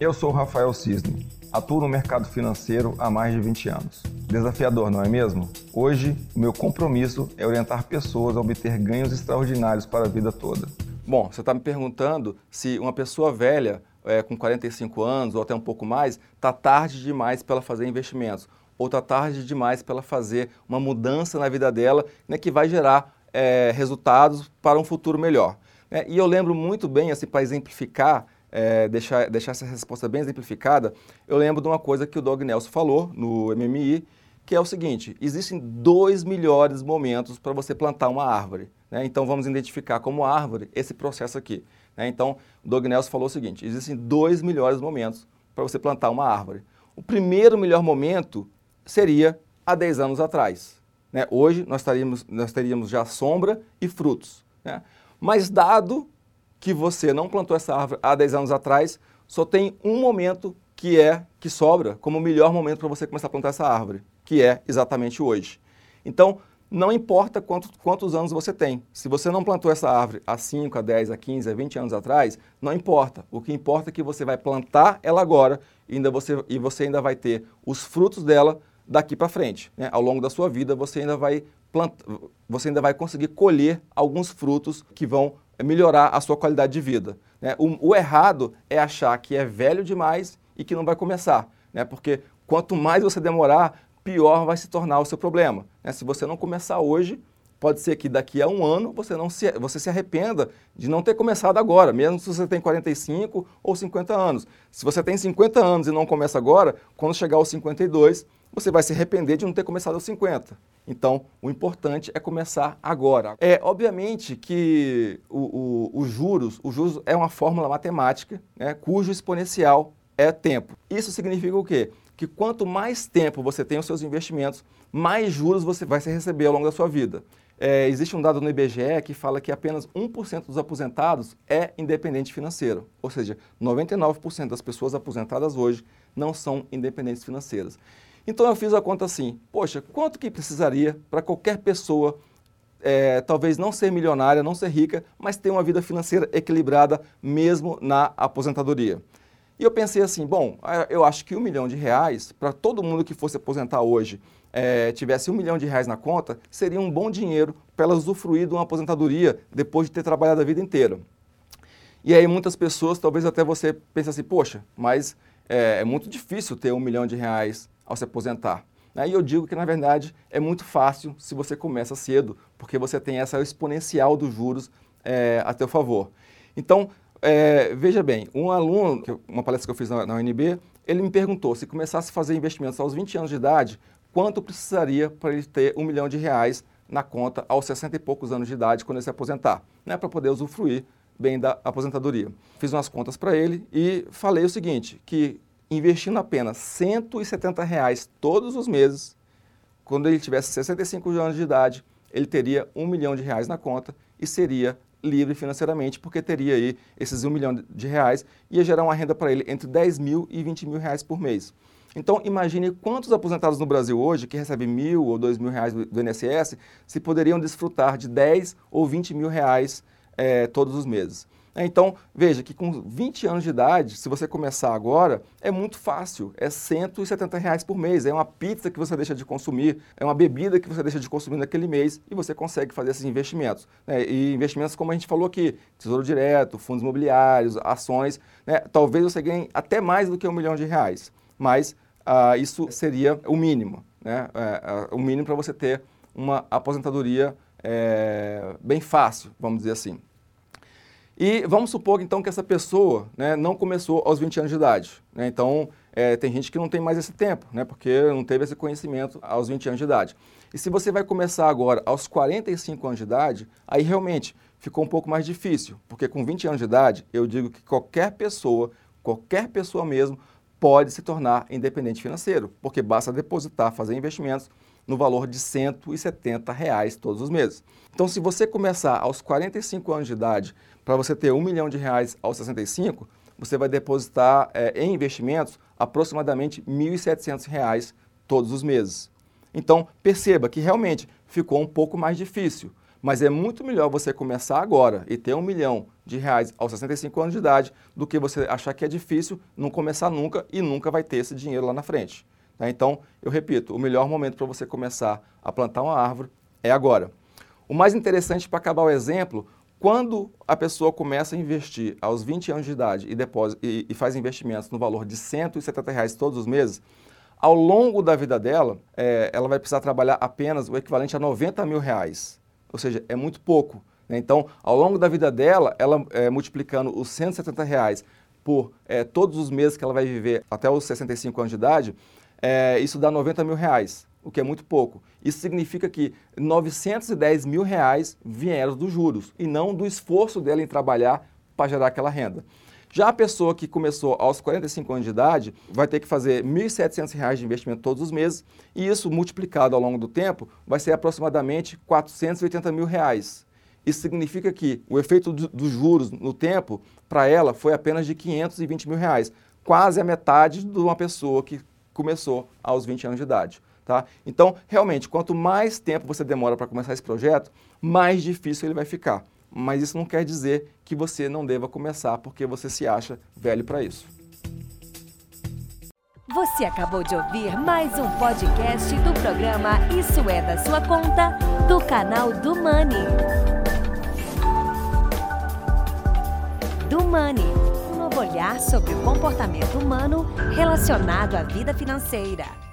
Eu sou Rafael Cisne. Atuo no mercado financeiro há mais de 20 anos. Desafiador, não é mesmo? Hoje, o meu compromisso é orientar pessoas a obter ganhos extraordinários para a vida toda. Bom, você está me perguntando se uma pessoa velha, é, com 45 anos ou até um pouco mais, está tarde demais para fazer investimentos ou está tarde demais para fazer uma mudança na vida dela né, que vai gerar é, resultados para um futuro melhor. É, e eu lembro muito bem, assim, para exemplificar, é, deixar, deixar essa resposta bem exemplificada, eu lembro de uma coisa que o Doug Nelson falou no MMI, que é o seguinte: existem dois melhores momentos para você plantar uma árvore. Né? Então vamos identificar como árvore esse processo aqui. Né? Então o Doug Nelson falou o seguinte: existem dois melhores momentos para você plantar uma árvore. O primeiro melhor momento seria há 10 anos atrás. Né? Hoje nós teríamos, nós teríamos já sombra e frutos. Né? Mas dado que você não plantou essa árvore há 10 anos atrás, só tem um momento que é que sobra como o melhor momento para você começar a plantar essa árvore, que é exatamente hoje. Então, não importa quanto, quantos anos você tem. Se você não plantou essa árvore há 5, a 10, a 15, a 20 anos atrás, não importa. O que importa é que você vai plantar ela agora e, ainda você, e você ainda vai ter os frutos dela daqui para frente. Né? Ao longo da sua vida, você ainda vai planta, você ainda vai conseguir colher alguns frutos que vão melhorar a sua qualidade de vida. Né? O, o, errado é achar que é velho demais e que não vai começar, né? porque quanto mais você demorar, pior vai se tornar o seu problema. Né? Se você não começar hoje, pode ser que daqui a um ano você, não se, você se arrependa de não ter começado agora, mesmo se você tem 45 ou 50 anos. Se você tem 50 anos e não começa agora, quando chegar aos 52, você vai se arrepender de não ter começado aos 50. Então, o importante é começar agora. É, obviamente que os juros, o juros é uma fórmula matemática, né, cujo exponencial é tempo. Isso significa o quê? Que quanto mais tempo você tem os seus investimentos, mais juros você vai receber ao longo da sua vida. É, existe um dado no IBGE que fala que apenas 1% dos aposentados é independente financeiro. Ou seja, 99% das pessoas aposentadas hoje não são independentes financeiras. Então eu fiz a conta assim, poxa, quanto que precisaria para qualquer pessoa, é, talvez não ser milionária, não ser rica, mas ter uma vida financeira equilibrada mesmo na aposentadoria? E eu pensei assim, bom, eu acho que um milhão de reais, para todo mundo que fosse aposentar hoje, é, tivesse um milhão de reais na conta, seria um bom dinheiro para ela usufruir de uma aposentadoria depois de ter trabalhado a vida inteira. E aí muitas pessoas, talvez até você pense assim, poxa, mas é, é muito difícil ter um milhão de reais ao se aposentar. Né? E eu digo que, na verdade, é muito fácil se você começa cedo, porque você tem essa exponencial dos juros é, a teu favor. Então, é, veja bem, um aluno, uma palestra que eu fiz na, na UNB, ele me perguntou se começasse a fazer investimentos aos 20 anos de idade, quanto precisaria para ele ter um milhão de reais na conta aos 60 e poucos anos de idade, quando ele se aposentar, né, para poder usufruir bem da aposentadoria. Fiz umas contas para ele e falei o seguinte, que investindo apenas 170 reais todos os meses, quando ele tivesse 65 anos de idade, ele teria um milhão de reais na conta e seria livre financeiramente, porque teria aí esses um milhão de reais, ia gerar uma renda para ele entre 10 mil e 20 mil reais por mês. Então, imagine quantos aposentados no Brasil hoje, que recebem mil ou dois mil reais do INSS, se poderiam desfrutar de 10 ou 20 mil reais é, todos os meses. É, então, veja que com 20 anos de idade, se você começar agora, é muito fácil. É 170 reais por mês. É uma pizza que você deixa de consumir, é uma bebida que você deixa de consumir naquele mês e você consegue fazer esses investimentos. Né? E investimentos, como a gente falou aqui, tesouro direto, fundos imobiliários, ações. Né? Talvez você ganhe até mais do que um milhão de reais. Mas ah, isso seria o mínimo. Né? É, é, o mínimo para você ter uma aposentadoria é, bem fácil, vamos dizer assim. E vamos supor então que essa pessoa né, não começou aos 20 anos de idade. Né? Então, é, tem gente que não tem mais esse tempo, né, porque não teve esse conhecimento aos 20 anos de idade. E se você vai começar agora aos 45 anos de idade, aí realmente ficou um pouco mais difícil, porque com 20 anos de idade, eu digo que qualquer pessoa, qualquer pessoa mesmo, pode se tornar independente financeiro, porque basta depositar, fazer investimentos no valor de 170 reais todos os meses. Então, se você começar aos 45 anos de idade, para você ter um milhão de reais aos 65, você vai depositar é, em investimentos aproximadamente 1.700 reais todos os meses. Então, perceba que realmente ficou um pouco mais difícil, Mas é muito melhor você começar agora e ter um milhão de reais aos 65 anos de idade do que você achar que é difícil, não começar nunca e nunca vai ter esse dinheiro lá na frente. Tá? Então, eu repito, o melhor momento para você começar a plantar uma árvore é agora. O mais interessante para acabar o exemplo, quando a pessoa começa a investir aos 20 anos de idade e, depósito, e, e faz investimentos no valor de 170 reais todos os meses, ao longo da vida dela, é, ela vai precisar trabalhar apenas o equivalente a 90 mil reais. Ou seja, é muito pouco. Né? Então, ao longo da vida dela, ela é, multiplicando os 170 reais por é, todos os meses que ela vai viver até os 65 anos de idade, é, isso dá 90 mil reais, o que é muito pouco. Isso significa que 910 mil reais vieram dos juros e não do esforço dela em trabalhar para gerar aquela renda. Já a pessoa que começou aos 45 anos de idade vai ter que fazer R$ 1.700 de investimento todos os meses e isso multiplicado ao longo do tempo vai ser aproximadamente 480 mil reais. Isso significa que o efeito dos juros no tempo para ela foi apenas de 520 mil reais, quase a metade de uma pessoa que começou aos 20 anos de idade. Tá? Então, realmente, quanto mais tempo você demora para começar esse projeto, mais difícil ele vai ficar. Mas isso não quer dizer que você não deva começar porque você se acha velho para isso. Você acabou de ouvir mais um podcast do programa Isso é da sua conta, do canal do Money. Do Money olhar sobre o comportamento humano relacionado à vida financeira.